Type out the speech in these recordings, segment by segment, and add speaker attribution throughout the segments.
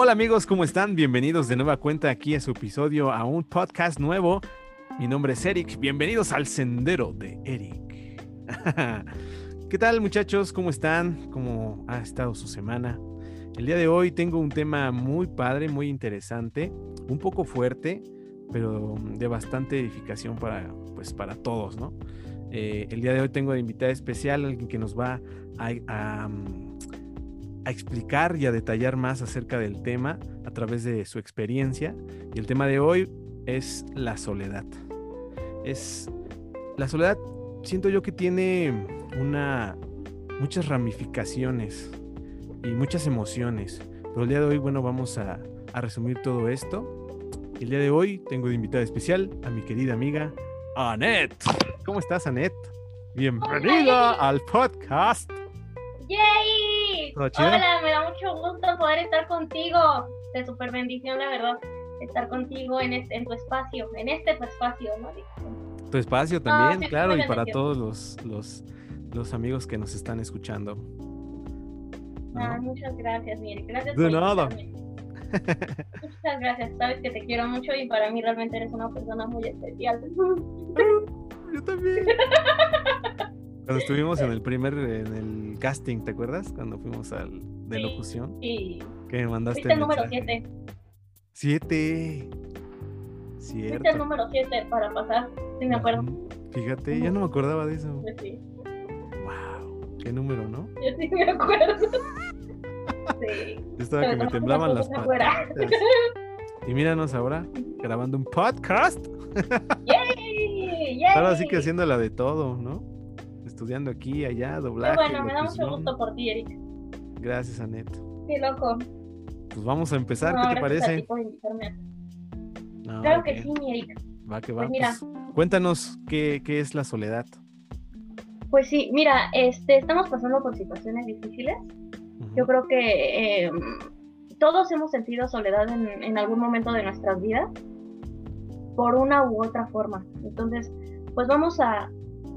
Speaker 1: Hola amigos, ¿cómo están? Bienvenidos de nueva cuenta aquí a su episodio, a un podcast nuevo. Mi nombre es Eric, bienvenidos al Sendero de Eric. ¿Qué tal muchachos? ¿Cómo están? ¿Cómo ha estado su semana? El día de hoy tengo un tema muy padre, muy interesante, un poco fuerte, pero de bastante edificación para, pues, para todos, ¿no? Eh, el día de hoy tengo de invitada especial alguien que nos va a, a explicar y a detallar más acerca del tema a través de su experiencia. Y el tema de hoy es la soledad. Es la soledad, siento yo que tiene una muchas ramificaciones y muchas emociones. Pero el día de hoy, bueno, vamos a, a resumir todo esto. El día de hoy tengo de invitada especial a mi querida amiga Annette. ¿Cómo estás, Annette? Bienvenida al podcast.
Speaker 2: ¡Yay! Hola, me da mucho gusto poder estar contigo. De super bendición, la verdad, estar contigo en, este, en tu espacio, en este tu espacio, ¿no?
Speaker 1: Tu espacio también, claro, y para todos los, los, los, amigos que nos están escuchando.
Speaker 2: Ah, muchas gracias, Mire. Gracias
Speaker 1: De nada.
Speaker 2: Muchas gracias, sabes que te quiero mucho y para mí realmente eres una persona muy especial.
Speaker 1: Yo también. Cuando estuvimos en el primer, en el casting, ¿te acuerdas? Cuando fuimos al de locución.
Speaker 2: Sí.
Speaker 1: Que me mandaste.
Speaker 2: Fuiste el número 7.
Speaker 1: 7.
Speaker 2: Cierto. Fuiste el número 7 para pasar, sí me acuerdo.
Speaker 1: Fíjate, ya no me acordaba de eso.
Speaker 2: Sí.
Speaker 1: Wow, qué número, ¿no?
Speaker 2: Yo sí me acuerdo. sí.
Speaker 1: Yo estaba que me temblaban las patas. Y míranos ahora, grabando un podcast.
Speaker 2: ¡Yay! ¡Yay!
Speaker 1: Ahora sí que haciendo la de todo, ¿no? Estudiando aquí, allá, doblaje.
Speaker 2: Qué bueno, me da mucho gusto por ti, Eric.
Speaker 1: Gracias, Anet.
Speaker 2: Qué loco.
Speaker 1: Pues vamos a empezar, ¿qué te parece?
Speaker 2: claro que sí, mi Eric.
Speaker 1: Va que va. Pues mira. Pues, cuéntanos qué, qué, es la soledad.
Speaker 2: Pues sí, mira, este, estamos pasando por situaciones difíciles. Yo creo que eh, todos hemos sentido soledad en, en algún momento de nuestras vidas, por una u otra forma. Entonces, pues vamos a,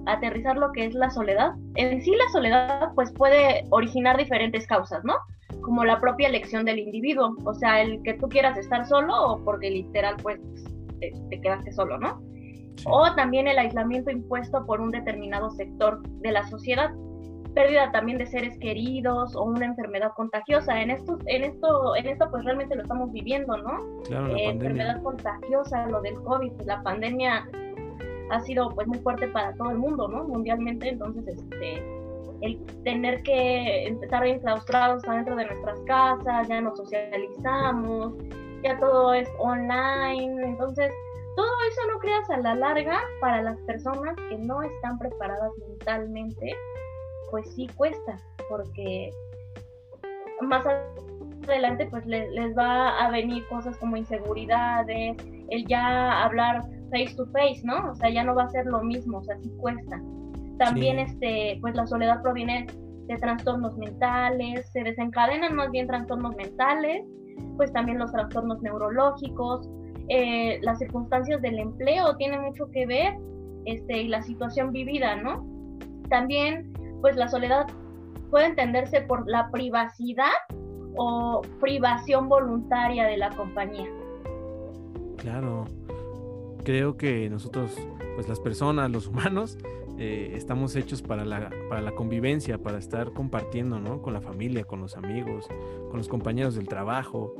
Speaker 2: aterrizar lo que es la soledad. En sí la soledad pues puede originar diferentes causas, ¿no? Como la propia elección del individuo, o sea, el que tú quieras estar solo o porque literal pues te, quedaste solo, ¿no? O también el aislamiento impuesto por un determinado sector de la sociedad, pérdida también de seres queridos o una enfermedad contagiosa. En esto, en esto, en esto pues realmente lo estamos viviendo, ¿no?
Speaker 1: Claro, la
Speaker 2: eh, enfermedad contagiosa, lo del COVID, la pandemia ha sido pues muy fuerte para todo el mundo, ¿no? Mundialmente, entonces este el tener que estar enclaustrados adentro de nuestras casas, ya nos socializamos, ya todo es online, entonces todo eso no creas a la larga para las personas que no están preparadas mentalmente, pues sí cuesta, porque más adelante pues les va a venir cosas como inseguridades, el ya hablar face to face, ¿no? O sea, ya no va a ser lo mismo, o sea, sí cuesta. También, este, pues la soledad proviene de trastornos mentales, se desencadenan más bien trastornos mentales, pues también los trastornos neurológicos, eh, las circunstancias del empleo tienen mucho que ver, este, y la situación vivida, ¿no? También, pues la soledad puede entenderse por la privacidad o privación voluntaria de la compañía.
Speaker 1: Claro, creo que nosotros, pues las personas, los humanos, eh, estamos hechos para la, para la convivencia, para estar compartiendo, ¿no? Con la familia, con los amigos, con los compañeros del trabajo.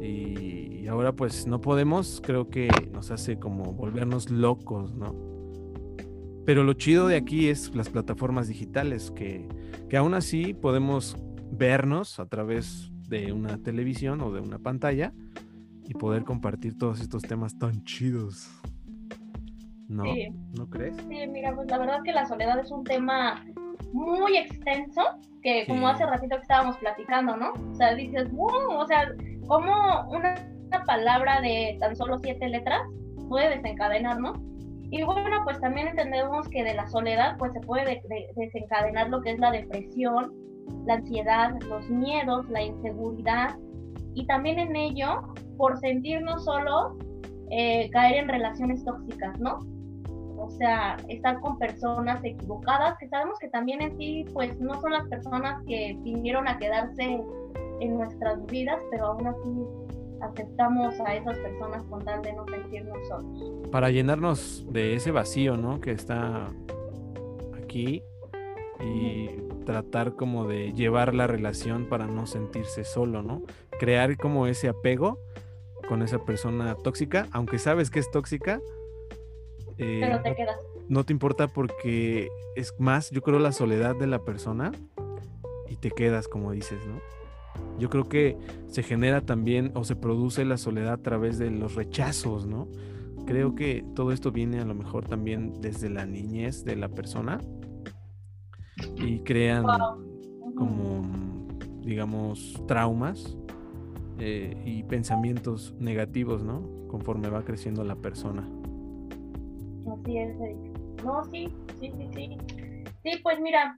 Speaker 1: Y, ahora pues no podemos, creo que nos hace como volvernos locos, ¿no? Pero lo chido de aquí es las plataformas digitales, que, que aún así podemos vernos a través de una televisión o de una pantalla y poder compartir todos estos temas tan chidos. ¿No? ¿No crees?
Speaker 2: Sí, mira, pues la verdad que la soledad es un tema muy extenso, que como hace ratito que estábamos platicando, ¿no? O sea, dices, wow, o sea, como una, palabra de tan solo siete letras puede desencadenar, ¿no? Y bueno, pues también entendemos que de la soledad, pues se puede desencadenar lo que es la depresión, la ansiedad, los miedos, la inseguridad, y también en ello, por sentirnos solos, eh, caer en relaciones tóxicas, ¿no? O sea, estar con personas equivocadas, que sabemos que también en sí, pues no son las personas que vinieron a quedarse en nuestras vidas, pero aún así aceptamos a esas personas con tal de no sentirnos solos.
Speaker 1: Para llenarnos de ese vacío, ¿no? Que está aquí y tratar como de llevar la relación para no sentirse solo, ¿no? Crear como ese apego con esa persona tóxica, aunque sabes que es tóxica.
Speaker 2: Eh, pero te quedas.
Speaker 1: No te importa porque es más, yo creo, la soledad de la persona y te quedas, como dices, ¿no? Yo creo que se genera también o se produce la soledad a través de los rechazos, ¿no? Creo que todo esto viene a lo mejor también desde la niñez de la persona y crean como, digamos, traumas eh, y pensamientos negativos, ¿no? Conforme va creciendo la persona.
Speaker 2: Así es, No, sí, sí, sí, sí. Sí, pues mira,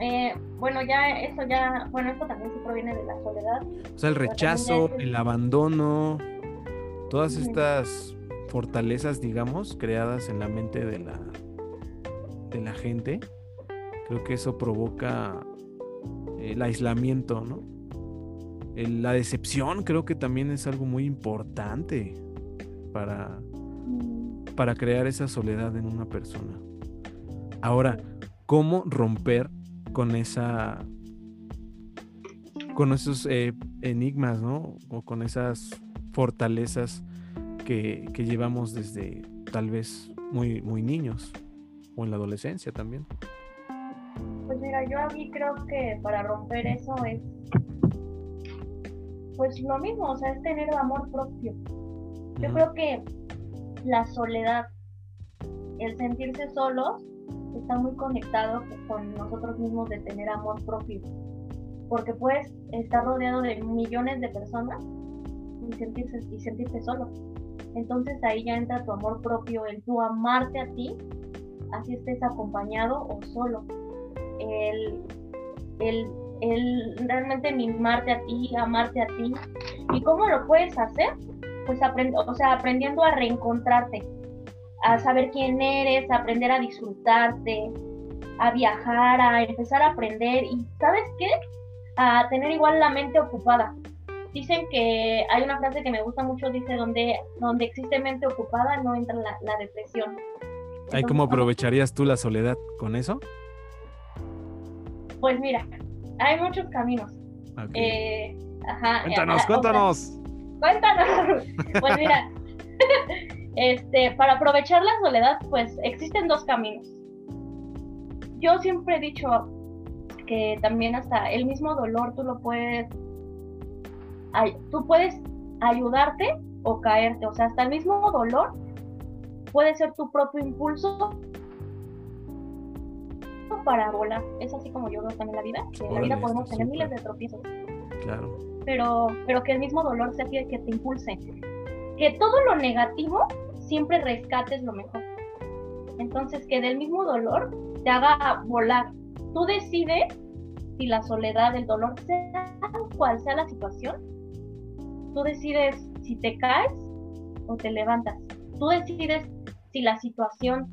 Speaker 2: eh, bueno, ya eso ya, bueno, esto también sí proviene de la soledad.
Speaker 1: O sea, el rechazo, el abandono, todas estas fortalezas, digamos, creadas en la mente de la, de la gente, creo que eso provoca el aislamiento, ¿no? La decepción creo que también es algo muy importante para, para crear esa soledad en una persona. Ahora, ¿cómo romper con esa con esos eh, enigmas, ¿no? O con esas fortalezas que, que, llevamos desde tal vez muy, muy niños o en la adolescencia también.
Speaker 2: Pues mira, yo a mí creo que para romper eso es pues lo mismo, o sea, es tener amor propio. Yo creo que la soledad, el sentirse solos, está muy conectado con nosotros mismos de tener amor propio. Porque puedes estar rodeado de millones de personas y sentirse, y sentirte solo. Entonces ahí ya entra tu amor propio, el tu amarte a ti, así estés acompañado o solo. El, el, el realmente mimarte a ti, amarte a ti. ¿Y cómo lo puedes hacer? Pues o sea, aprendiendo a reencontrarte, a saber quién eres, a aprender a disfrutarte, a viajar, a empezar a aprender y, ¿sabes qué? A tener igual la mente ocupada. Dicen que hay una frase que me gusta mucho, dice, donde, donde existe mente ocupada no entra la, la depresión.
Speaker 1: ¿Hay cómo aprovecharías tú la soledad con eso?
Speaker 2: Pues mira, hay muchos caminos. Eh,
Speaker 1: ajá, cuéntanos, cuéntanos.
Speaker 2: cuéntanos. Pues mira, Este, para aprovechar la soledad, pues existen dos caminos. Yo siempre he dicho que también hasta el mismo dolor tú lo puedes, tú puedes ayudarte o caerte, o sea, hasta el mismo dolor puede ser tu propio impulso para volar. Es así como yo veo también la vida, que en la vida podemos tener miles de tropiezos.
Speaker 1: Claro.
Speaker 2: Pero, pero que el mismo dolor sea que te impulse que todo lo negativo siempre rescates lo mejor. Entonces, que del mismo dolor te haga volar. Tú decides si la soledad, el dolor, sea cual sea la situación, tú decides si te caes o te levantas. Tú decides si la situación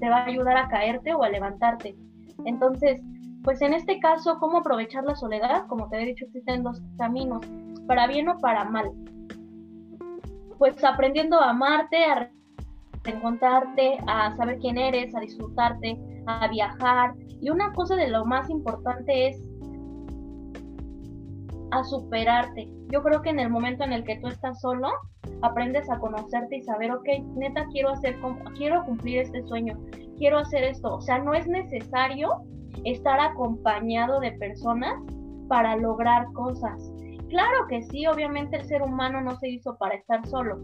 Speaker 2: te va a ayudar a caerte o a levantarte. Entonces, pues en este caso, ¿cómo aprovechar la soledad? Como te he dicho, existen dos caminos, para bien o para mal pues aprendiendo a amarte, a encontrarte, a saber quién eres, a disfrutarte, a viajar. Y una cosa de lo más importante es a superarte. Yo creo que en el momento en el que tú estás solo, aprendes a conocerte y saber, ok, neta, quiero hacer, quiero cumplir este sueño, quiero hacer esto. O sea, no es necesario estar acompañado de personas para lograr cosas. Claro que sí, obviamente el ser humano no se hizo para estar solo,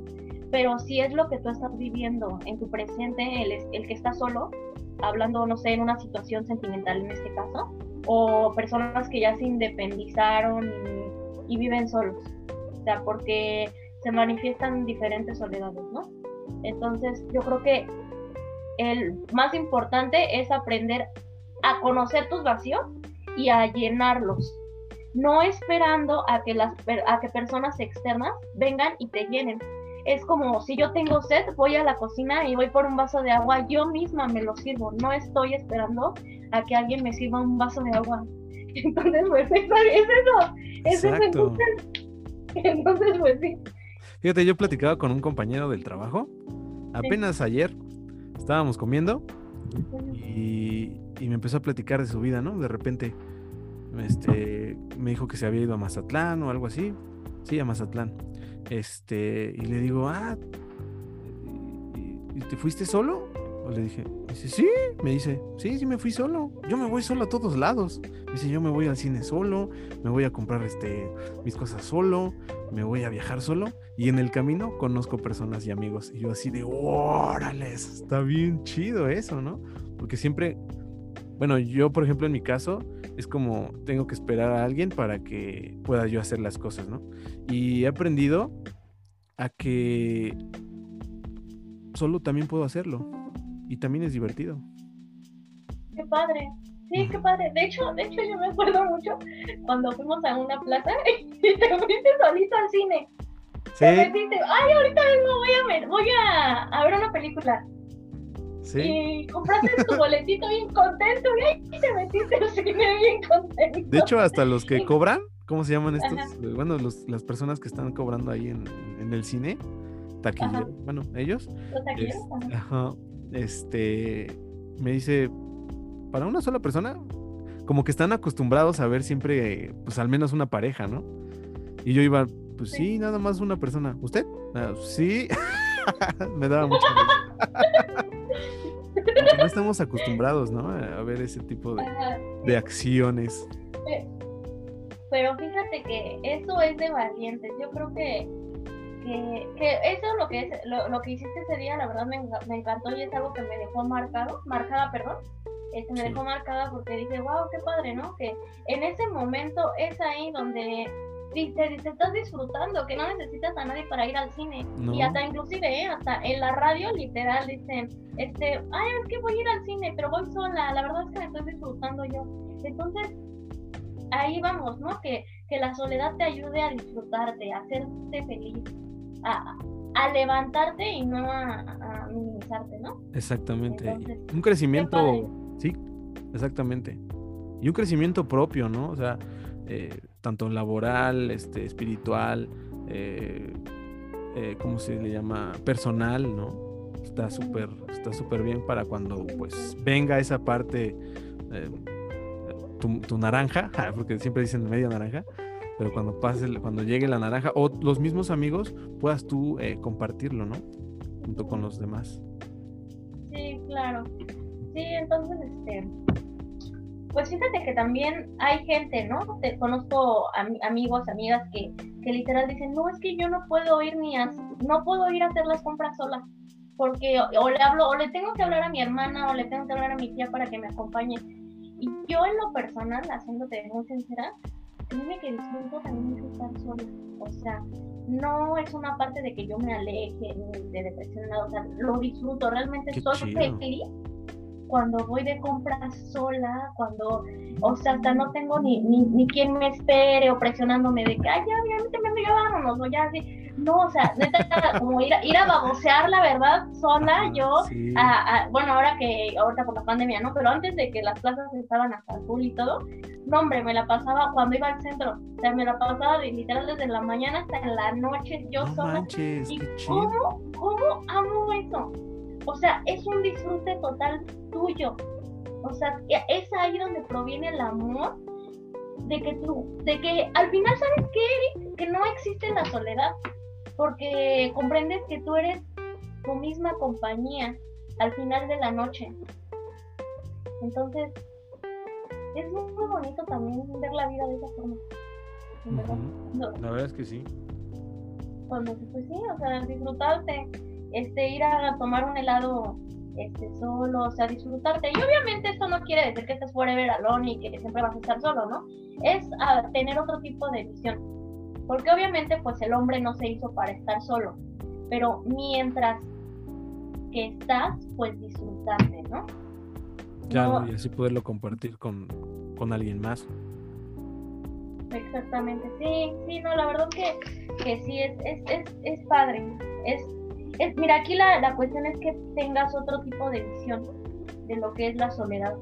Speaker 2: pero si es lo que tú estás viviendo en tu presente, el, el que está solo, hablando, no sé, en una situación sentimental en este caso, o personas que ya se independizaron y, viven solos, o sea, porque se manifiestan diferentes soledades, ¿no? Entonces, yo creo que el más importante es aprender a conocer tus vacíos y a llenarlos no esperando a que, las, a que personas externas vengan y te llenen. Es como si yo tengo sed, voy a la cocina y voy por un vaso de agua, yo misma me lo sirvo, no estoy esperando a que alguien me sirva un vaso de agua. Entonces, pues es, eso, es eso. Entonces, entonces, pues sí.
Speaker 1: Fíjate, yo platicaba con un compañero del trabajo, apenas ayer estábamos comiendo y, y, me empezó a platicar de su vida, ¿no? De repente este, me dijo que se había ido a Mazatlán o algo así. Sí, a Mazatlán. Este, y le digo, ah, ¿y te fuiste solo? O le dije, dice, sí, me dice, sí, sí me fui solo. Yo me voy solo a todos lados. dice, yo me voy al cine solo, me voy a comprar este, mis cosas solo, me voy a viajar solo. Y en el camino conozco personas y amigos. Y yo así de, órale, está bien chido eso, ¿no? Porque siempre, bueno, yo por ejemplo en mi caso, es como tengo que esperar a alguien para que pueda yo hacer las cosas, ¿no? Y he aprendido a que solo también puedo hacerlo y también es divertido.
Speaker 2: Qué padre. Sí, qué padre. De hecho, de hecho yo me acuerdo mucho cuando fuimos a una plaza y te fuiste solito al cine. Sí. Te metiste, ay, ahorita mismo voy a ver, voy a, a ver una película. Sí. Y compraste tu boletito bien contento y te metiste al cine bien contento.
Speaker 1: De hecho, hasta los que cobran, ¿cómo se llaman estos? Bueno, los, las personas que están cobrando ahí en, en el cine, taquilleros, bueno, ellos. Los taquilleros. ajá, este, me dice, para una sola persona, como que están acostumbrados a ver siempre, pues al menos una pareja, ¿no? Y yo iba, pues sí, nada más una persona. ¿Usted? Ah, sí. me daba mucho no estamos acostumbrados, ¿no? A ver ese tipo de, de acciones.
Speaker 2: Pero fíjate que eso es de valientes. Yo creo que que, eso lo que es, lo, que hiciste ese día, la verdad me, me, encantó y es algo que me dejó marcado, marcada, perdón, este, me dejó marcada porque dije, wow, qué padre, ¿no? Que en ese momento es ahí donde te, estás disfrutando, que no necesitas a nadie para ir al cine. Y hasta inclusive, ¿eh? hasta en la radio literal dicen, este, ay, es que voy a ir al cine, pero voy sola, la verdad es que me estoy disfrutando yo. Entonces, ahí vamos, ¿no? Que, que la soledad te ayude a disfrutarte, a hacerte feliz a, levantarte y no a, minimizarte, ¿no?
Speaker 1: Exactamente. un crecimiento, sí, exactamente. Y un crecimiento propio, ¿no? O sea, eh, tanto laboral, este, espiritual, eh, eh, ¿cómo se le llama? Personal, ¿no? Está súper, está súper bien para cuando pues venga esa parte, tu, tu, naranja, porque siempre dicen media naranja, pero cuando pase, cuando llegue la naranja o los mismos amigos, puedas tú eh, compartirlo, ¿no? Junto con los demás.
Speaker 2: Sí, claro. Sí, entonces, este, pues fíjate que también hay gente, ¿no? Te conozco amigos, amigas que, que literal dicen, no, es que yo no puedo ir ni a, no puedo ir a hacer las compras sola, porque o, le hablo, o le tengo que hablar a mi hermana, o le tengo que hablar a mi tía para que me acompañe. Y yo en lo personal, haciéndote muy sincera, dime que disfruto también mucho estar sola. O sea, no es una parte de que yo me aleje de depresión, nada. O sea, lo disfruto. Realmente estoy feliz cuando voy de compras sola, cuando, o sea, hasta no tengo ni, ni, ni quien me espere o presionándome de que, ay, ya, ya, ya, vámonos, o ya, así. No, o sea, neta, como ir a, ir a babosear, la verdad, sola, yo, a, bueno, ahora que, ahorita por la pandemia, ¿no? Pero antes de que las plazas estaban hasta full y todo, no, hombre, me la pasaba cuando iba al centro, o sea, me la pasaba de, literal desde la mañana hasta la noche, yo sola.
Speaker 1: Manches,
Speaker 2: y ¿cómo, cómo amo eso? O sea, es un disfrute total tuyo. O sea, es ahí donde proviene el amor de que tú, de que al final sabes que Eric, que no existe la soledad, porque comprendes que tú eres tu misma compañía al final de la noche. Entonces, es muy, bonito también ver la vida de esa forma.
Speaker 1: la verdad es que sí.
Speaker 2: Cuando, pues sí, o sea, disfrutarte este, ir a tomar un helado este, solo, o sea, disfrutarte. Y obviamente esto no quiere decir que estés forever alone y que siempre vas a estar solo, ¿no? Es a tener otro tipo de visión. Porque obviamente pues el hombre no se hizo para estar solo, pero mientras que estás, pues disfrutarte, ¿no?
Speaker 1: Claro, y así poderlo compartir con, con alguien más.
Speaker 2: Exactamente, sí, sí, no, la verdad que, que sí, es, es, es, es padre, es mira, aquí la, la, cuestión es que tengas otro tipo de visión de lo que es la soledad.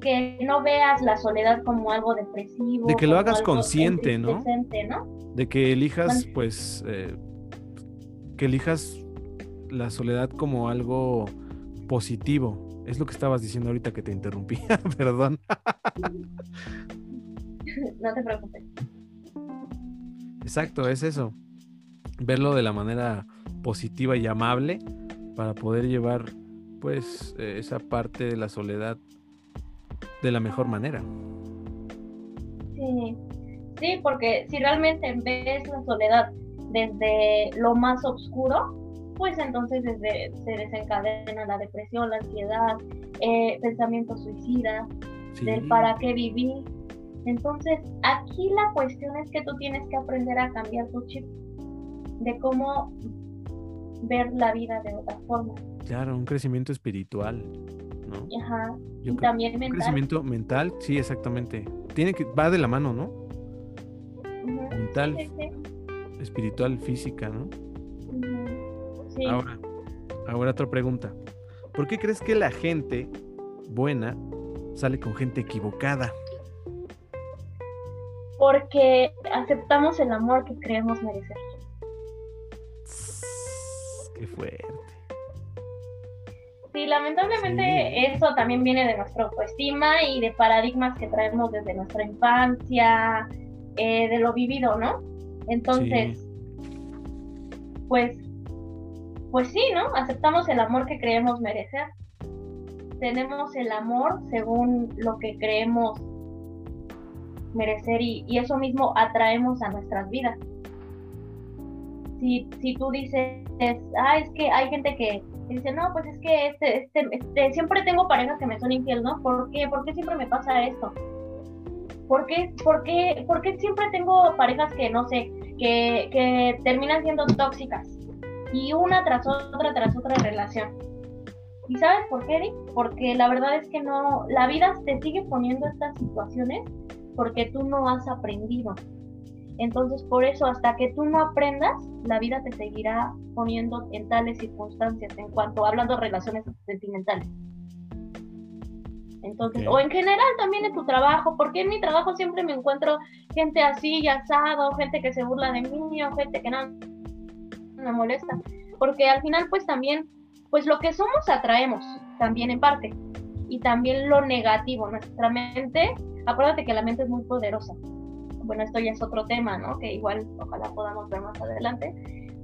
Speaker 2: que no veas la soledad como algo depresivo.
Speaker 1: De que lo hagas consciente, ¿no? De que elijas, pues, eh, que elijas la soledad como algo positivo. Es lo que estabas diciendo ahorita que te interrumpí, perdón.
Speaker 2: no te preocupes.
Speaker 1: Exacto, es eso. Verlo de la manera positiva y amable para poder llevar, pues, eh, esa parte de la soledad de la mejor manera.
Speaker 2: Sí, sí, porque si realmente ves la soledad desde lo más oscuro, pues entonces desde, se desencadena la depresión, la ansiedad, eh, pensamientos suicidas,
Speaker 1: Sí.
Speaker 2: del para qué vivir. Entonces, aquí la cuestión es que tú tienes que aprender a cambiar tu chip de cómo ver la vida de otra forma.
Speaker 1: Claro, un crecimiento espiritual, ¿no?
Speaker 2: Ajá.
Speaker 1: Yo
Speaker 2: y
Speaker 1: creo-
Speaker 2: también
Speaker 1: Un
Speaker 2: mental.
Speaker 1: crecimiento mental, sí, exactamente. Tiene que, va de la mano, ¿no? Mental,
Speaker 2: sí, sí,
Speaker 1: espiritual, física, ¿no? Ahora, ahora otra pregunta. ¿Por qué crees que la gente buena sale con gente equivocada?
Speaker 2: Porque aceptamos el amor que creemos merecer.
Speaker 1: Qué fuerte.
Speaker 2: Sí, lamentablemente
Speaker 1: Sí.
Speaker 2: eso también viene de nuestra autoestima y de paradigmas que traemos desde nuestra infancia, eh, de lo vivido, ¿no? Entonces, pues, pues sí, ¿no? Aceptamos el amor que creemos merecer. Tenemos el amor según lo que creemos merecer y, y eso mismo atraemos a nuestras vidas. Si, si tú dices, ah, es que hay gente que dice, no, pues es que este, este, este, siempre tengo parejas que me son infiel, ¿no? ¿Por qué? ¿Por qué siempre me pasa esto? ¿Por qué, siempre tengo parejas que, no sé, que, que terminan siendo tóxicas? Y una tras otra, tras otra relación. ¿Y sabes por qué, Eric? Porque la verdad es que no, la vida te sigue poniendo estas situaciones porque tú no has aprendido. Entonces, por eso, hasta que tú no aprendas, la vida te seguirá poniendo en tales circunstancias, en cuanto hablando de relaciones sentimentales. Entonces, o en general también en tu trabajo, porque en mi trabajo siempre me encuentro gente así y asado, gente que se burla de mí, o gente que no me molesta, porque al final pues también, pues lo que somos atraemos, también en parte, y también lo negativo, nuestra mente, acuérdate que la mente es muy poderosa, bueno, esto ya es otro tema, ¿no? Que igual ojalá podamos ver más adelante,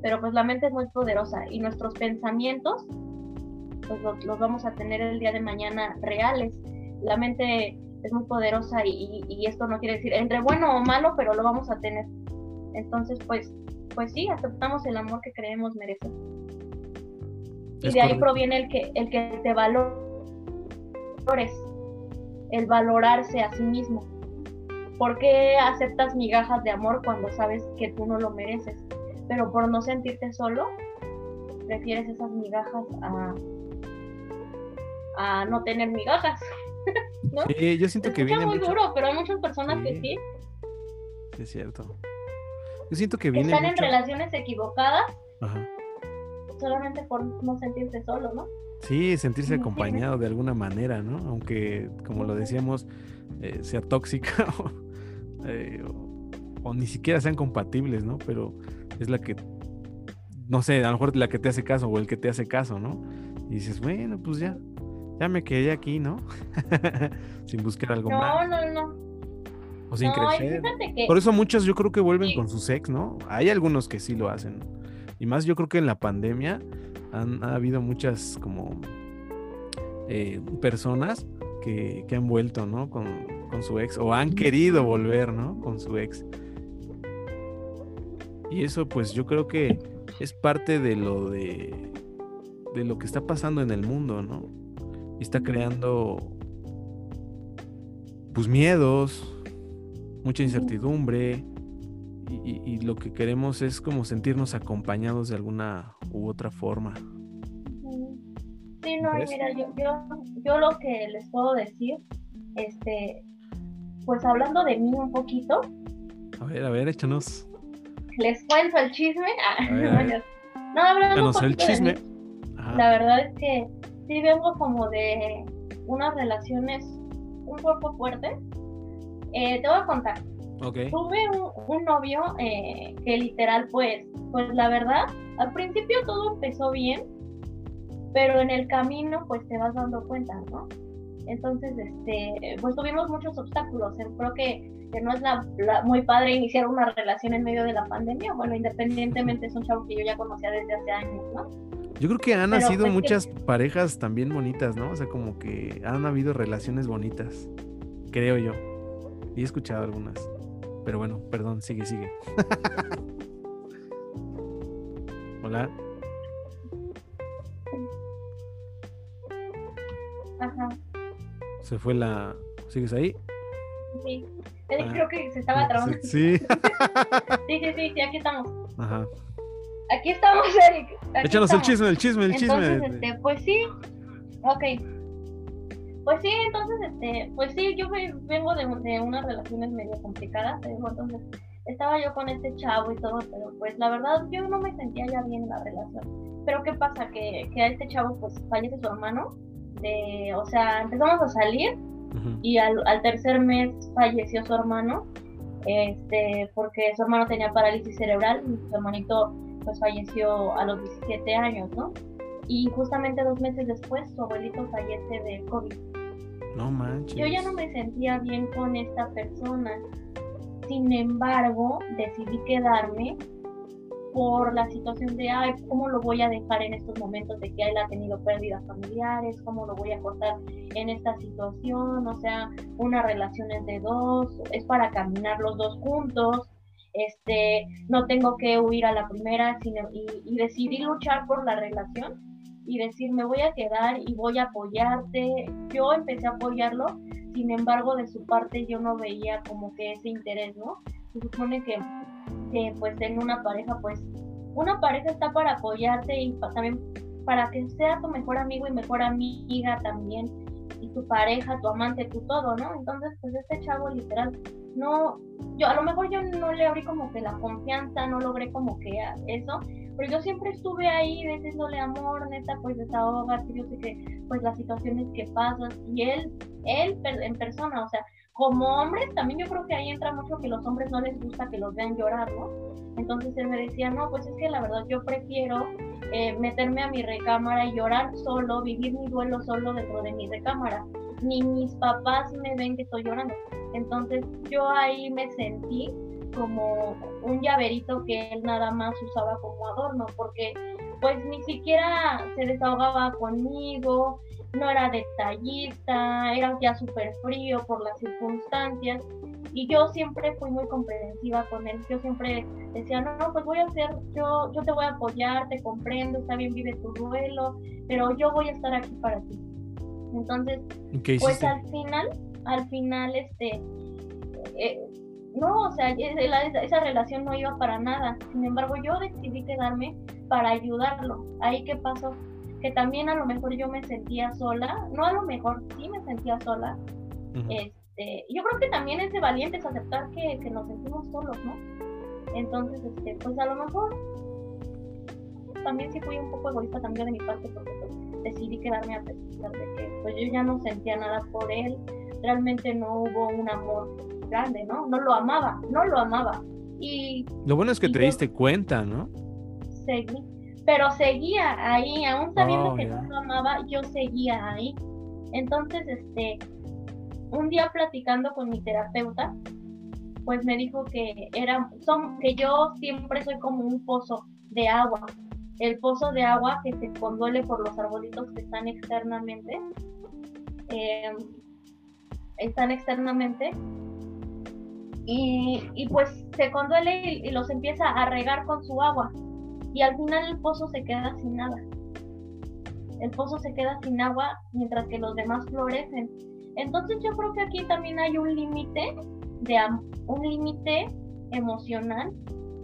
Speaker 2: pero pues la mente es muy poderosa y nuestros pensamientos pues los, los vamos a tener el día de mañana reales. La mente es muy poderosa y, y- y esto no quiere decir entre bueno o malo, pero lo vamos a tener. Entonces, pues, pues sí, aceptamos el amor que creemos merecer. Y de ahí proviene el que, el que te valores, el valorarse a sí mismo. ¿Por qué aceptas migajas de amor cuando sabes que tú no lo mereces? Pero por no sentirte solo, prefieres esas migajas a, a no tener migajas. ¿no?
Speaker 1: Sí, yo siento
Speaker 2: Se
Speaker 1: que viene
Speaker 2: muy
Speaker 1: mucho.
Speaker 2: duro, pero hay muchas personas que
Speaker 1: Sí. es cierto. Yo siento que viene
Speaker 2: están en relaciones equivocadas
Speaker 1: Ajá.
Speaker 2: solamente por no sentirse solo, ¿no?
Speaker 1: Sí, sentirse acompañado de alguna manera, ¿no? Aunque, como lo decíamos, eh, sea tóxica o, eh, o- o ni siquiera sean compatibles, ¿no? Pero es la que, no sé, a lo mejor la que te hace caso o el que te hace caso, ¿no? Y dices, bueno, pues ya, ya me quedé aquí, ¿no? sin buscar algo
Speaker 2: No,
Speaker 1: más
Speaker 2: no, no.
Speaker 1: o sin
Speaker 2: No,
Speaker 1: crecer.
Speaker 2: que
Speaker 1: Por eso muchos yo creo que vuelven
Speaker 2: Sí.
Speaker 1: con sus ex, ¿no? Hay algunos que sí lo hacen. Y más yo creo que en la pandemia han ha habido muchas como eh, personas que, que han vuelto, ¿no? Con, con su ex o han querido volver, ¿no? Con su ex. Y eso pues yo creo que es parte de lo de, de lo que está pasando en el mundo, ¿no? Y está creando pues miedos, mucha incertidumbre y, lo que queremos es como sentirnos acompañados de alguna u otra forma.
Speaker 2: Sí, no, mira, yo, yo, yo lo que les puedo decir, este, pues hablando de mí un poquito,
Speaker 1: A ver, a ver, échanos.
Speaker 2: les cuento el chisme. Ah,
Speaker 1: ver,
Speaker 2: no, hablando un
Speaker 1: el
Speaker 2: poquito de
Speaker 1: chisme.
Speaker 2: mí, la verdad es que sí vengo como de unas relaciones un poco fuerte. Eh, te voy a contar.
Speaker 1: Ok.
Speaker 2: Tuve un, un novio eh, que literal, pues, pues la verdad, al principio todo empezó bien, pero en el camino, pues te vas dando cuenta, ¿no? Entonces, este, pues tuvimos muchos obstáculos. Eh, Creo que, que no es la, la- muy padre iniciar una relación en medio de la pandemia. Bueno, independientemente es un chavo que yo ya conocía desde hace años, ¿no?
Speaker 1: Yo creo que han
Speaker 2: Pero,
Speaker 1: nacido
Speaker 2: pues, que-
Speaker 1: muchas parejas también bonitas, ¿no? O sea, como que han habido relaciones bonitas, creo yo. Y he escuchado algunas. Pero bueno, perdón, sigue, sigue. Hola.
Speaker 2: Ajá,
Speaker 1: Se fue la... ¿Sigues ahí?
Speaker 2: sí. Eric
Speaker 1: Ah.
Speaker 2: creo que se estaba trabando.
Speaker 1: Sí.
Speaker 2: Sí, sí, sí, sí, aquí estamos.
Speaker 1: Ajá.
Speaker 2: Aquí estamos, Eric. aquí
Speaker 1: Échanos el chisme, el chisme, el
Speaker 2: Entonces,
Speaker 1: chisme.
Speaker 2: este, pues sí. Ok. Pues sí, entonces, este, pues sí, yo vengo de, de unas relaciones medio complicadas, entonces estaba yo con este chavo y todo, pero pues la verdad yo no me sentía ya bien en la relación. Pero ¿qué pasa? Que, que a este chavo pues fallece su hermano, de, o sea, empezamos a salir y al, al tercer mes falleció su hermano, este, porque su hermano tenía parálisis cerebral y su hermanito pues falleció a los 17 años, ¿no? Y justamente dos meses después su abuelito fallece de COVID.
Speaker 1: No manches.
Speaker 2: Yo ya no me sentía bien con esta persona. Sin embargo, decidí quedarme por la situación de, ay, ¿cómo lo voy a dejar en estos momentos de que él ha tenido pérdidas familiares? ¿Cómo lo voy a cortar en esta situación? O sea, una relación es de dos, es para caminar los dos juntos. Este, no tengo que huir a la primera sino, y, y decidí luchar por la relación y decir, me voy a quedar y voy a apoyarte. Yo empecé a apoyarlo, sin embargo, de su parte yo no veía como que ese interés, ¿no? Se supone que, que pues en una pareja, pues una pareja está para apoyarte y también para que sea tu mejor amigo y mejor amiga también, y tu pareja, tu amante, tu todo, ¿no? Entonces, pues este chavo literal, no, yo a lo mejor yo no le abrí como que la confianza, no logré como que eso, pero yo siempre estuve ahí diciéndole amor, neta, pues desahógate, yo sé que pues las situaciones que pasas y él, él en persona, o sea, como hombres también yo creo que ahí entra mucho que los hombres no les gusta que los vean llorar, ¿no? Entonces él me decía, no, pues es que la verdad yo prefiero eh, meterme a mi recámara y llorar solo, vivir mi duelo solo dentro de mi recámara. Ni mis papás me ven que estoy llorando. Entonces yo ahí me sentí como un llaverito que él nada más usaba como adorno, porque pues ni siquiera se desahogaba conmigo, no era detallista, era ya súper frío por las circunstancias y yo siempre fui muy comprensiva con él, yo siempre decía, no, no, pues voy a hacer, yo, yo te voy a apoyar, te comprendo, está bien, vive tu duelo, pero yo voy a estar aquí para ti. Entonces,
Speaker 1: ¿Y ¿Qué
Speaker 2: pues al final, al final, este, eh, no, o sea, e- la- esa, esa relación no iba para nada. Sin embargo, yo decidí quedarme para ayudarlo. Ahí qué pasó, que también a lo mejor yo me sentía sola, no a lo mejor sí me sentía sola. Este, yo creo que también es de valientes aceptar que, que nos sentimos solos, ¿no? Entonces, este, pues a lo mejor también sí fui un poco egoísta también de mi parte porque pues, decidí quedarme a pesar de que pues yo ya no sentía nada por él, realmente no hubo un amor grande, ¿no? No lo amaba, no lo amaba. Y
Speaker 1: Lo bueno es que te
Speaker 2: yo-
Speaker 1: diste cuenta, ¿no?
Speaker 2: seguí, pero seguía ahí, aún sabiendo
Speaker 1: Oh,
Speaker 2: que no lo amaba, yo seguía ahí. Entonces, este, un día platicando con mi terapeuta, pues me dijo que era, son, que yo siempre soy como un pozo de agua, el pozo de agua que se conduele por los arbolitos que están externamente, eh, están externamente, y, y pues se conduele y, y los empieza a regar con su agua, y al final el pozo se queda sin nada. El pozo se queda sin agua mientras que los demás florecen. Entonces yo creo que aquí también hay un límite de un límite emocional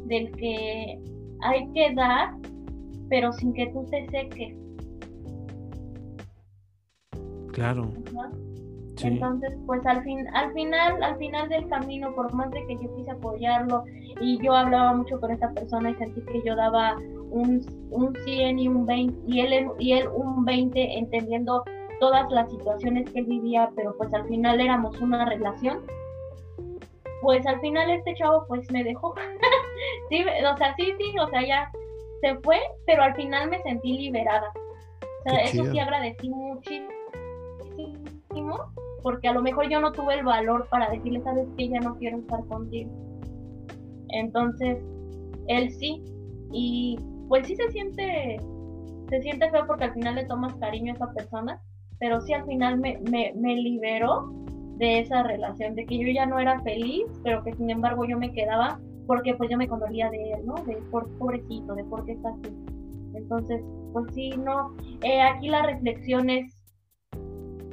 Speaker 2: del que hay que dar, pero sin que tú te seques.
Speaker 1: Claro.
Speaker 2: ¿no?
Speaker 1: Sí.
Speaker 2: Entonces, pues al fin, al final, al final del camino, por más de que yo quise apoyarlo y yo hablaba mucho con esta persona y sentí que yo daba un, un 100 y un 20 y él, y él un 20 entendiendo todas las situaciones que él vivía, pero pues al final éramos una relación, pues al final este chavo pues me dejó. sí, o sea, sí, sí, o sea, ya se fue, pero al final me sentí liberada. O sea, eso sí agradecí muchísimo, porque a lo mejor yo no tuve el valor para decirle, sabes que ya no quiero estar contigo. Entonces, él sí, y pues sí se siente, se siente feo porque al final le tomas cariño a esa persona, pero sí al final me, me, liberó de esa relación, de que yo ya no era feliz, pero que sin embargo yo me quedaba porque pues yo me condolía de él, ¿no? De por pobrecito, de por qué está así. Entonces, pues sí, no, eh, aquí la reflexión es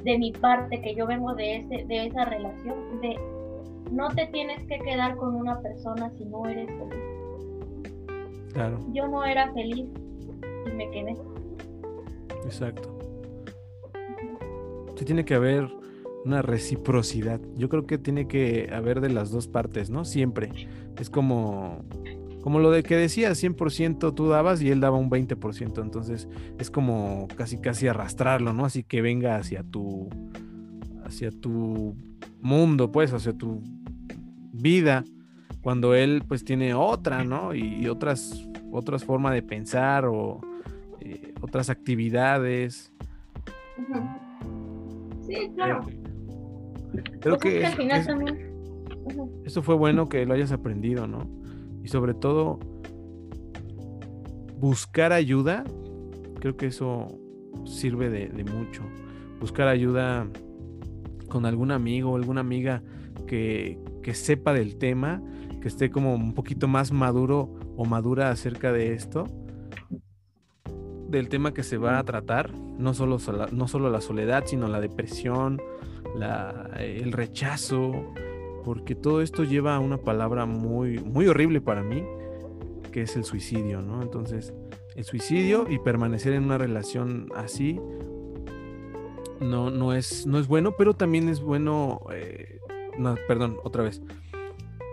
Speaker 2: de mi parte, que yo vengo de, ese, de esa relación, de no te tienes que quedar con una persona si no eres feliz.
Speaker 1: Claro.
Speaker 2: Yo no era feliz y me quedé.
Speaker 1: Exacto. Sí tiene que haber una reciprocidad. Yo creo que tiene que haber de las dos partes, ¿no? Siempre. Es como, como lo de que decía, 100% tú dabas y él daba un 20%. Entonces es como casi casi arrastrarlo, ¿no? Así que venga hacia tu, hacia tu mundo, pues, hacia tu vida. Cuando él pues tiene otra, ¿no? Y, otras, otras formas de pensar o eh, otras actividades.
Speaker 2: Sí, claro.
Speaker 1: Creo pues que, al final también. Eso fue bueno que lo hayas aprendido, ¿no? Y sobre todo, buscar ayuda, creo que eso sirve de, mucho. Buscar ayuda con algún amigo o alguna amiga que, que sepa del tema, que esté como un poquito más maduro o madura acerca de esto, del tema que se va a tratar, no solo, no solo la soledad, sino la depresión, el rechazo, porque todo esto lleva a una palabra muy, muy horrible para mí, que es el suicidio, ¿no? Entonces, el suicidio y permanecer en una relación así no, no, es, no es bueno, pero también es bueno, eh, no, perdón, otra vez,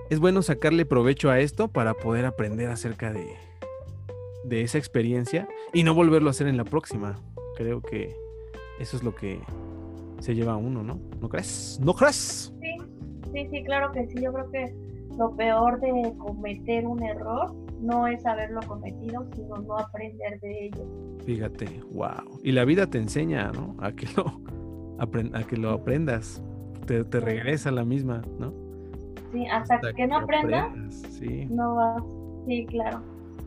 Speaker 1: es bueno sacarle provecho a esto para poder aprender acerca de, de esa experiencia y no volverlo a hacer en la próxima. Creo que eso es lo que se lleva uno, ¿no? ¿No crees? ¿No crees?
Speaker 2: Sí, sí, claro que sí. Yo creo que lo peor de cometer un error no es haberlo cometido, sino no aprender de ello.
Speaker 1: Fíjate, wow. Y la vida te enseña, ¿no? A que lo, a que lo aprendas. Te, te regresa la misma, ¿no?
Speaker 2: Sí, hasta, que, no aprendas, sí. no vas. Sí, claro.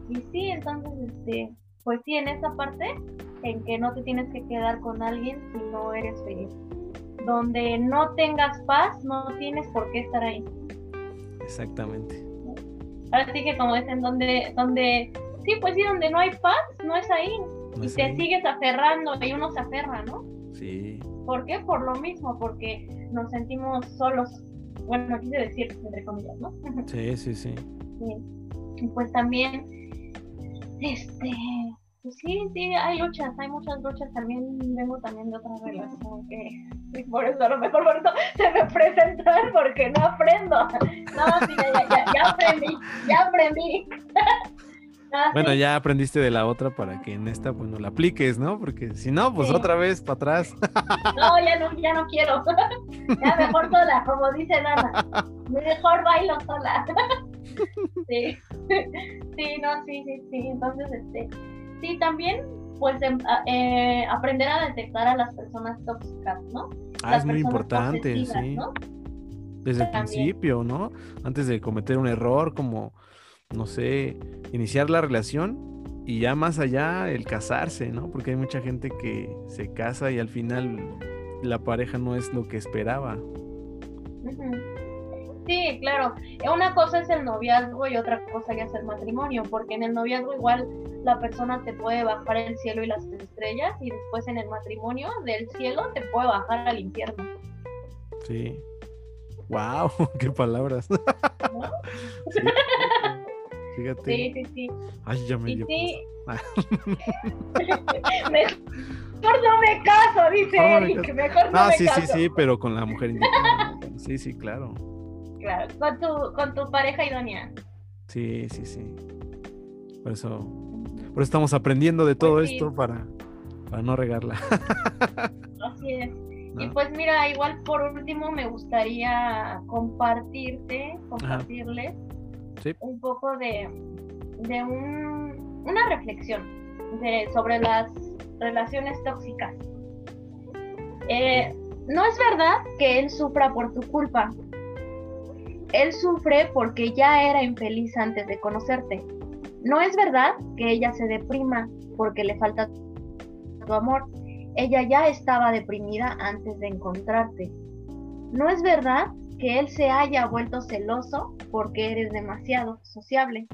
Speaker 2: Y sí, entonces, este, pues sí, en esa parte, en que no te tienes que quedar con alguien si no eres feliz. Donde no tengas paz, no tienes por qué estar ahí.
Speaker 1: Exactamente.
Speaker 2: Ahora sí que como dicen, donde, donde, sí, pues sí, donde no hay paz, no es ahí. y te sigues aferrando y uno se aferra, ¿no?
Speaker 1: Sí.
Speaker 2: ¿Por qué? Por lo mismo, porque nos sentimos solos. Bueno, quise decir, entre comillas, ¿no?
Speaker 1: Sí, sí, sí.
Speaker 2: sí. Y pues también este, sí, sí, hay luchas, hay muchas luchas. También vengo también de otra relación que, por eso a lo mejor por eso se me presentan porque no aprendo. No, sí, ya, ya, ya aprendí, ya aprendí.
Speaker 1: bueno, ya aprendiste de la otra para que en esta, pues, no la apliques, ¿no? Porque si no, pues otra vez para atrás.
Speaker 2: No, ya no, ya no quiero. Ya mejor sola, como dice Nana. Mejor bailo sola. Sí. Sí, no, sí, sí, sí. Entonces, este, sí, también, pues, em, eh, aprender a detectar a las personas tóxicas, ¿no?
Speaker 1: Ah, es muy importante, sí. Desde el principio, ¿no? Antes de cometer un error, como, no sé, iniciar la relación y ya más allá el casarse, ¿no? Porque hay mucha gente que se casa y al final la pareja no es lo que esperaba.
Speaker 2: Sí, claro. Una cosa es el noviazgo y otra cosa ya es el matrimonio, porque en el noviazgo igual la persona te puede bajar el cielo y las estrellas y después en el matrimonio del cielo te puede bajar al infierno.
Speaker 1: Sí. Wow, qué palabras. Sí, fíjate.
Speaker 2: Sí, sí, sí.
Speaker 1: Ay, ya me dio. Sí.
Speaker 2: mejor no me caso, dice Eric. Mejor no ah,
Speaker 1: sí, sí, sí, pero con la mujer independiente. Sí, sí, claro.
Speaker 2: Claro, con tu, con tu pareja idónea.
Speaker 1: Sí, sí, sí. Por eso, por eso estamos aprendiendo de todo pues esto para, Para no regarla.
Speaker 2: Así es. Y pues mira, igual por último me gustaría compartirte, compartirles un poco de, de un, una reflexión de, sobre las relaciones tóxicas. Eh, no es verdad que él sufra por tu culpa. Él sufre porque ya era infeliz antes de conocerte. No es verdad que ella se deprima porque le falta tu amor. Ella ya estaba deprimida antes de encontrarte. No es verdad que él se haya vuelto celoso porque eres demasiado sociable.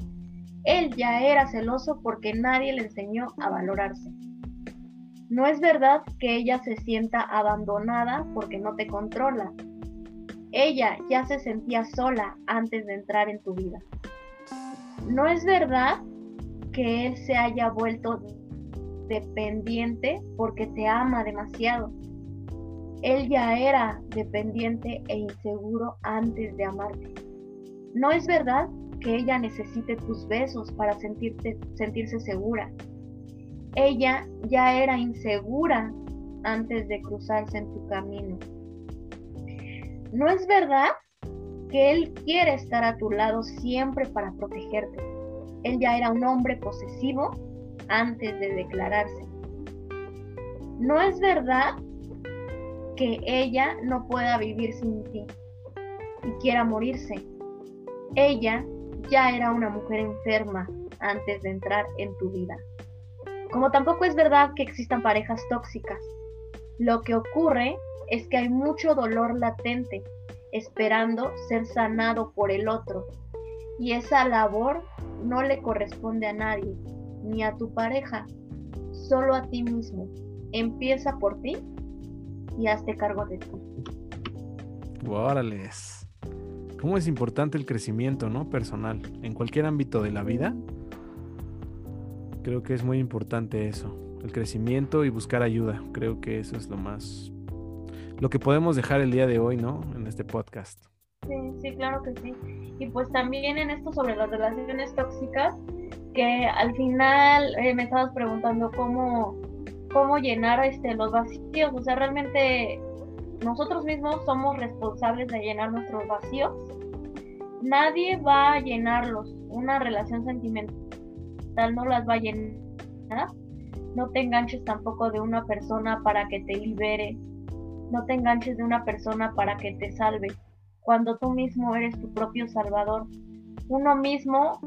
Speaker 2: Él ya era celoso porque nadie le enseñó a valorarse. No es verdad que ella se sienta abandonada porque no te controla. Ella ya se sentía sola antes de entrar en tu vida. No es verdad que él se haya vuelto dependiente porque te ama demasiado. Él ya era dependiente e inseguro antes de amarte. No es verdad que ella necesite tus besos para sentirse segura. Ella ya era insegura antes de cruzarse en tu camino. No es verdad que él quiere estar a tu lado siempre para protegerte. Él ya era un hombre posesivo antes de declararse. No es verdad que ella no pueda vivir sin ti y quiera morirse. Ella ya era una mujer enferma antes de entrar en tu vida. Como tampoco es verdad que existan parejas tóxicas. Lo que ocurre es que hay mucho dolor latente esperando ser sanado por el otro. Y esa labor no le corresponde a nadie, ni a tu pareja, solo a ti mismo. Empieza por ti y hazte cargo de ti.
Speaker 1: Órales. ¿Cómo es importante el crecimiento, no? Personal, en cualquier ámbito de la vida. Creo que es muy importante eso, el crecimiento y buscar ayuda. Creo que eso es lo más, lo que podemos dejar el día de hoy, ¿no? En este podcast.
Speaker 2: Sí, sí, claro que sí. Y pues también en esto sobre las relaciones tóxicas, que al final eh, me estabas preguntando cómo, cómo llenar este, los vacíos. O sea, realmente nosotros mismos somos responsables de llenar nuestros vacíos. Nadie va a llenarlos. Una relación sentimental no las va a llenar. No te enganches tampoco de una persona para que te libere. No te enganches de una persona para que te salve. Cuando tú mismo eres tu propio salvador. Uno mismo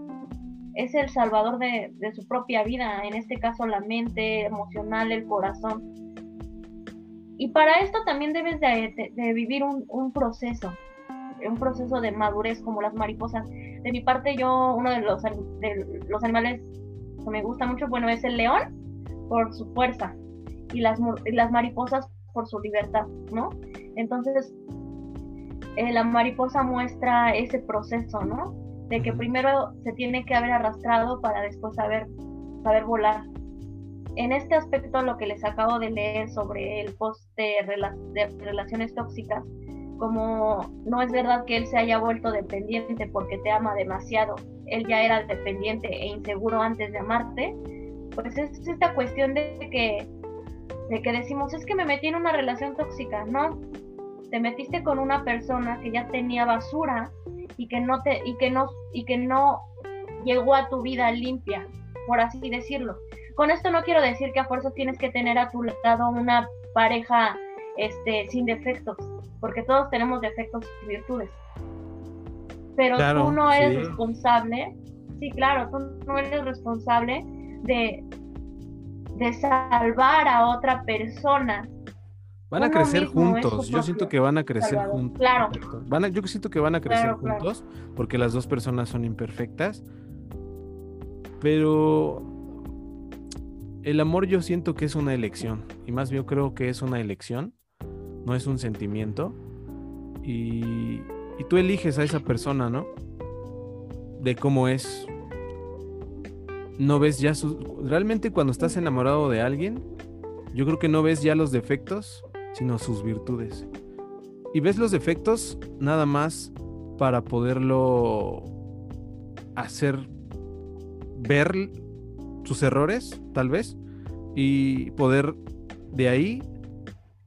Speaker 2: es el salvador de, su propia vida, en este caso la mente emocional, el corazón. Y para esto también debes de, vivir un, proceso, un proceso de madurez como las mariposas. De mi parte, yo, uno de los, de animales que me gusta mucho, bueno, es el león por su fuerza y las, las mariposas por su libertad, ¿no? Entonces, eh, la mariposa muestra ese proceso, ¿no? de que primero se tiene que haber arrastrado para después saber, saber volar. En este aspecto, lo que les acabo de leer sobre el post de, relaciones tóxicas, como no es verdad que él se haya vuelto dependiente porque te ama demasiado, él ya era dependiente e inseguro antes de amarte, pues es esta cuestión de que, de que decimos, es que me metí en una relación tóxica, no, te metiste con una persona que ya tenía basura y que no te y que no y que no llegó a tu vida limpia, por así decirlo. Con esto no quiero decir que a fuerzas tienes que tener a tu lado una pareja este sin defectos, porque todos tenemos defectos y virtudes. Pero tú no eres responsable, sí, claro, tú no eres responsable de, de salvar a otra persona
Speaker 1: Van a crecer juntos. Yo siento que van a crecer juntos.
Speaker 2: Claro.
Speaker 1: Van yo siento que van a crecer juntos porque las dos personas son imperfectas. Pero el amor yo siento que es una elección. Y más bien creo que es una elección. No es un sentimiento. Y, y tú eliges a esa persona, ¿no? De cómo es. No ves ya su... Realmente cuando estás enamorado de alguien, yo creo que no ves ya los defectos sino sus virtudes. Y ves los defectos nada más para poderlo hacer ver sus errores, tal vez, y poder de ahí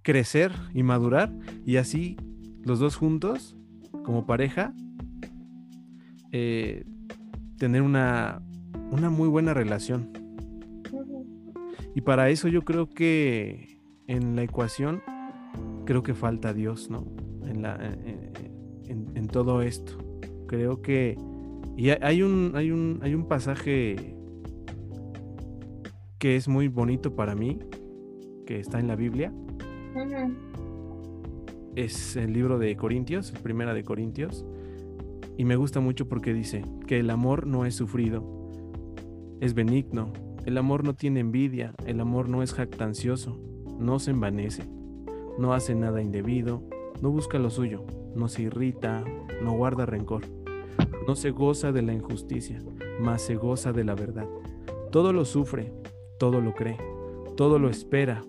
Speaker 1: crecer y madurar y así los dos juntos como pareja eh, tener una, una muy buena relación. Y para eso yo creo que en la ecuación creo que falta Dios, ¿no? En, la, en, todo esto. Creo que... Y hay un, hay un, hay un pasaje que es muy bonito para mí, que está en la Biblia. Es el libro de Corintios, primera de Corintios. Y me gusta mucho porque dice que el amor no es sufrido, es benigno. El amor no tiene envidia, el amor no es jactancioso, no se envanece, no hace nada indebido, no busca lo suyo, no se irrita, no guarda rencor, no se goza de la injusticia, mas se goza de la verdad. Todo lo sufre, todo lo cree, todo lo espera,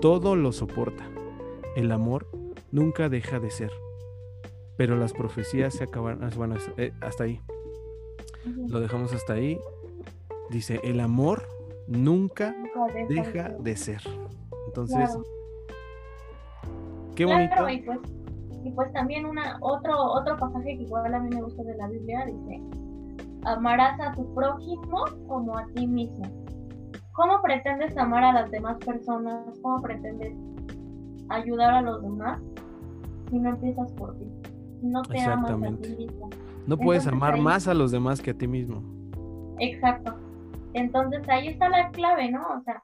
Speaker 1: todo lo soporta. El amor nunca deja de ser. Pero las profecías se acaban, bueno, hasta ahí. Lo dejamos hasta ahí. Dice, el amor nunca deja de ser. Entonces,
Speaker 2: qué bonito. y, pues, y pues también una, otro, otro pasaje que igual a mí me gusta de la Biblia dice, amarás a tu prójimo como a ti mismo. ¿Cómo pretendes amar a las demás personas? ¿Cómo pretendes ayudar a los demás si no empiezas por ti? no te amas a ti mismo.
Speaker 1: No puedes amar más a los demás que a ti mismo.
Speaker 2: Exacto. Entonces ahí está la clave, ¿no? O sea,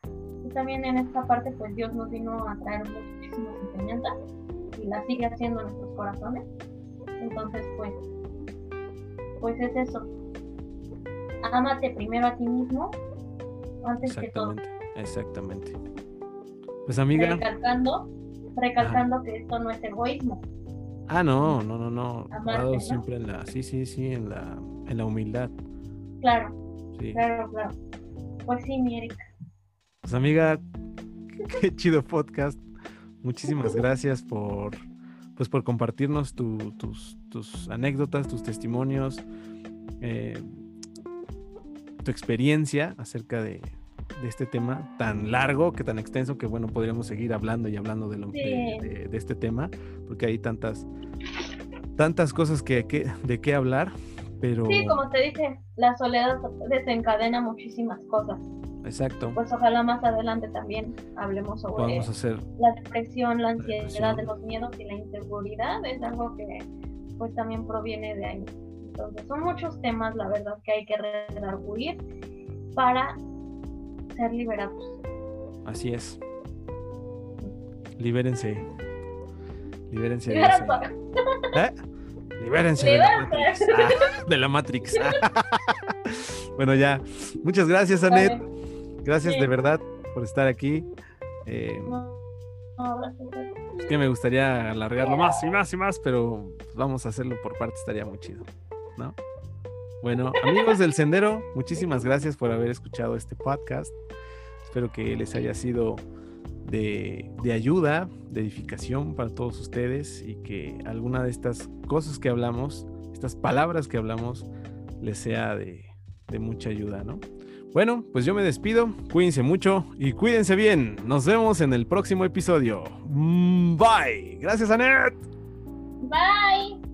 Speaker 2: también en esta parte, pues Dios nos vino a traer muchísimas enseñanzas y las sigue haciendo en nuestros corazones. Entonces, pues, pues es eso. Ámate primero a ti mismo antes que todo.
Speaker 1: Exactamente. Pues amiga.
Speaker 2: Recalcando, recalcando que esto no es egoísmo.
Speaker 1: Ah, no, no, no, no. siempre en la, sí, sí, sí, en la, en la humildad.
Speaker 2: Claro. Sí. Claro, claro. Pues sí, mi Erika.
Speaker 1: Pues amiga, qué chido podcast. Muchísimas gracias por, pues por compartirnos tus, tus anécdotas, tus testimonios, eh, tu experiencia acerca de, de este tema tan largo, que tan extenso, que bueno, podríamos seguir hablando y hablando de, lo, de, este tema, porque hay tantas, tantas cosas que, que, de qué hablar, pero...
Speaker 2: Sí, como te dije, la soledad desencadena muchísimas cosas.
Speaker 1: Exacto.
Speaker 2: Pues ojalá más adelante también hablemos sobre
Speaker 1: hacer
Speaker 2: la depresión, la ansiedad, de los miedos y la inseguridad, es algo que pues también proviene de ahí. Entonces son muchos temas, la verdad, que hay que redarguir para ser liberados.
Speaker 1: Así es. Libérense. Libérense.
Speaker 2: De,
Speaker 1: ¿Eh? Libérense de la Matrix. Ah, bueno, ya. Muchas gracias, Anet. Gracias de verdad por estar aquí. Eh, es que me gustaría alargarlo más y más y más, pero vamos a hacerlo por parte, estaría muy chido, ¿no? Bueno, amigos del Sendero, muchísimas gracias por haber escuchado este podcast. Espero que les haya sido de, ayuda, de edificación para todos ustedes y que alguna de estas cosas que hablamos, estas palabras que hablamos, les sea de, de mucha ayuda, ¿no? Bueno, pues yo me despido, cuídense mucho y cuídense bien. Nos vemos en el próximo episodio. Mm, bye. Gracias, Anet.
Speaker 2: Bye.